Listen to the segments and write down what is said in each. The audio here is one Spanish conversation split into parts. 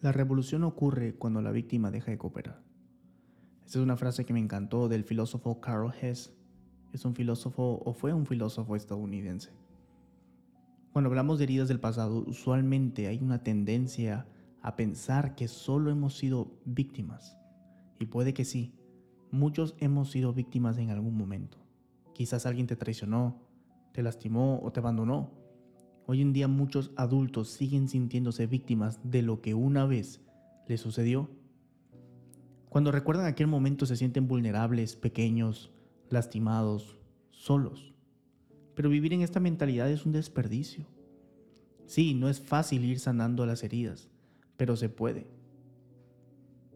La revolución ocurre cuando la víctima deja de cooperar. Esta es una frase que me encantó del filósofo Carl Hess. Es un filósofo o fue un filósofo estadounidense. Cuando hablamos de heridas del pasado, usualmente hay una tendencia a pensar que solo hemos sido víctimas. Y puede que sí, muchos hemos sido víctimas en algún momento. Quizás alguien te traicionó, te lastimó o te abandonó. Hoy en día muchos adultos siguen sintiéndose víctimas de lo que una vez les sucedió. Cuando recuerdan aquel momento se sienten vulnerables, pequeños, lastimados, solos. Pero vivir en esta mentalidad es un desperdicio. Sí, no es fácil ir sanando las heridas, pero se puede.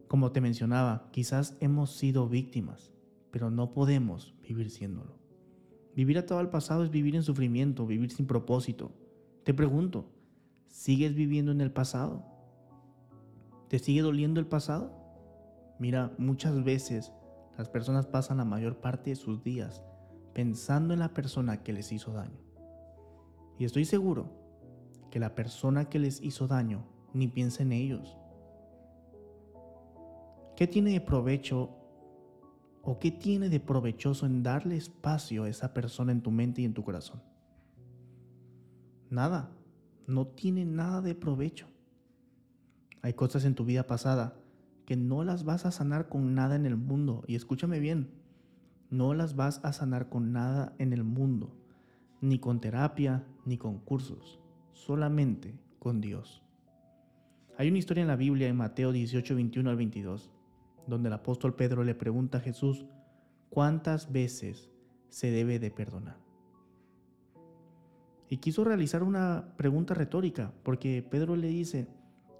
Como te mencionaba, quizás hemos sido víctimas, pero no podemos vivir siéndolo. Vivir atado al pasado es vivir en sufrimiento, vivir sin propósito, te pregunto, ¿sigues viviendo en el pasado? ¿Te sigue doliendo el pasado? Mira, muchas veces las personas pasan la mayor parte de sus días pensando en la persona que les hizo daño. Y estoy seguro que la persona que les hizo daño ni piensa en ellos. ¿Qué tiene de provecho o qué tiene de provechoso en darle espacio a esa persona en tu mente y en tu corazón? Nada, no tiene nada de provecho. Hay cosas en tu vida pasada que no las vas a sanar con nada en el mundo. Y escúchame bien, no las vas a sanar con nada en el mundo, ni con terapia, ni con cursos, solamente con Dios. Hay una historia en la Biblia en Mateo 18, 21 al 22, donde el apóstol Pedro le pregunta a Jesús cuántas veces se debe de perdonar y quiso realizar una pregunta retórica, porque Pedro le dice,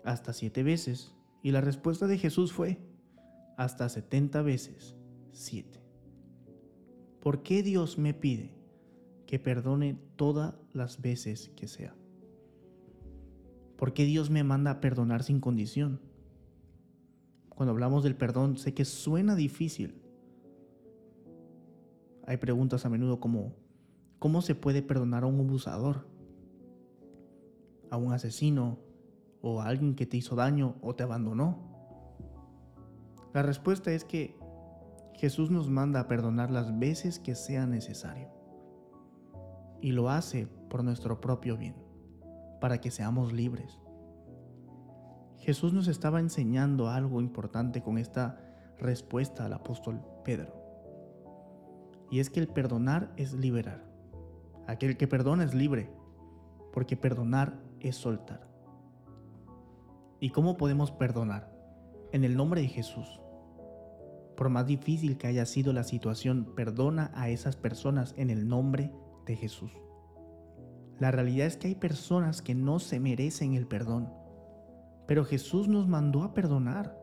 hasta siete veces, y la respuesta de Jesús fue, hasta setenta veces siete. ¿Por qué Dios me pide que perdone todas las veces que sea? ¿Por qué Dios me manda a perdonar sin condición? Cuando hablamos del perdón, sé que suena difícil. Hay preguntas a menudo como, ¿Cómo se puede perdonar a un abusador? A un asesino o a alguien que te hizo daño o te abandonó. La respuesta es que Jesús nos manda a perdonar las veces que sea necesario. Y lo hace por nuestro propio bien, para que seamos libres. Jesús nos estaba enseñando algo importante con esta respuesta al apóstol Pedro. Y es que el perdonar es liberar. Aquel que perdona es libre, porque perdonar es soltar. ¿Y cómo podemos perdonar? En el nombre de Jesús. Por más difícil que haya sido la situación, perdona a esas personas en el nombre de Jesús. La realidad es que hay personas que no se merecen el perdón, pero Jesús nos mandó a perdonar.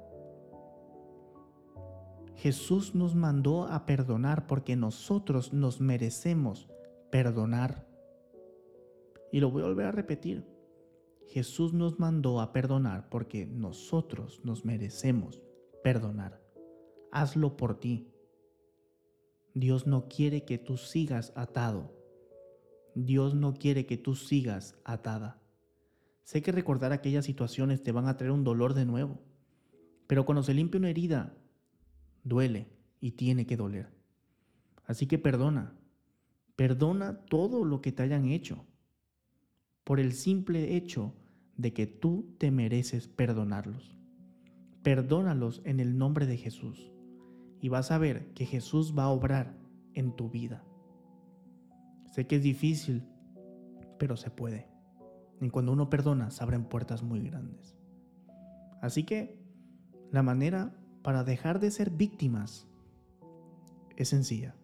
Jesús nos mandó a perdonar porque nosotros nos merecemos perdonar. Y lo voy a volver a repetir. Jesús nos mandó a perdonar porque nosotros nos merecemos perdonar. Hazlo por ti. Dios no quiere que tú sigas atado. Dios no quiere que tú sigas atada. Sé que recordar aquellas situaciones te van a traer un dolor de nuevo, pero cuando se limpia una herida, duele y tiene que doler. Así que perdona, Perdona todo lo que te hayan hecho por el simple hecho de que tú te mereces perdonarlos. Perdónalos en el nombre de Jesús y vas a ver que Jesús va a obrar en tu vida. Sé que es difícil, pero se puede. Y cuando uno perdona, se abren puertas muy grandes. Así que la manera para dejar de ser víctimas es sencilla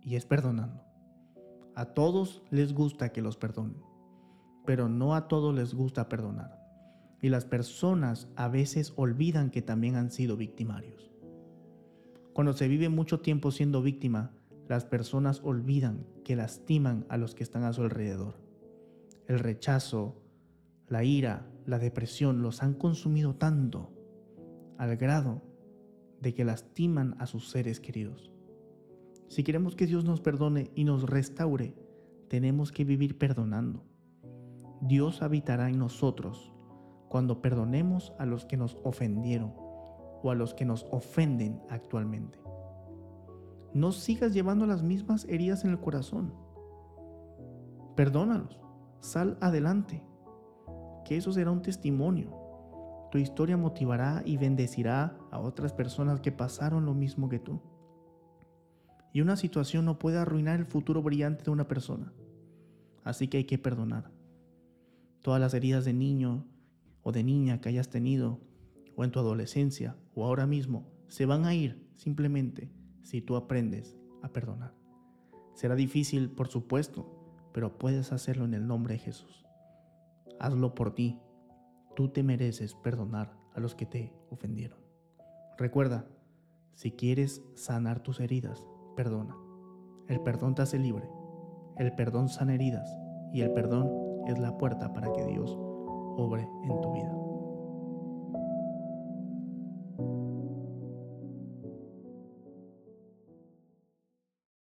y es perdonando. A todos les gusta que los perdonen, pero no a todos les gusta perdonar. Y las personas a veces olvidan que también han sido victimarios. Cuando se vive mucho tiempo siendo víctima, las personas olvidan que lastiman a los que están a su alrededor. El rechazo, la ira, la depresión los han consumido tanto al grado de que lastiman a sus seres queridos. Si queremos que Dios nos perdone y nos restaure, tenemos que vivir perdonando. Dios habitará en nosotros cuando perdonemos a los que nos ofendieron o a los que nos ofenden actualmente. No sigas llevando las mismas heridas en el corazón. Perdónalos, sal adelante, que eso será un testimonio. Tu historia motivará y bendecirá a otras personas que pasaron lo mismo que tú. Y una situación no puede arruinar el futuro brillante de una persona. Así que hay que perdonar. Todas las heridas de niño o de niña que hayas tenido, o en tu adolescencia, o ahora mismo, se van a ir simplemente si tú aprendes a perdonar. Será difícil, por supuesto, pero puedes hacerlo en el nombre de Jesús. Hazlo por ti. Tú te mereces perdonar a los que te ofendieron. Recuerda, si quieres sanar tus heridas, perdona. El perdón te hace libre. El perdón sana heridas y el perdón es la puerta para que Dios obre en tu vida.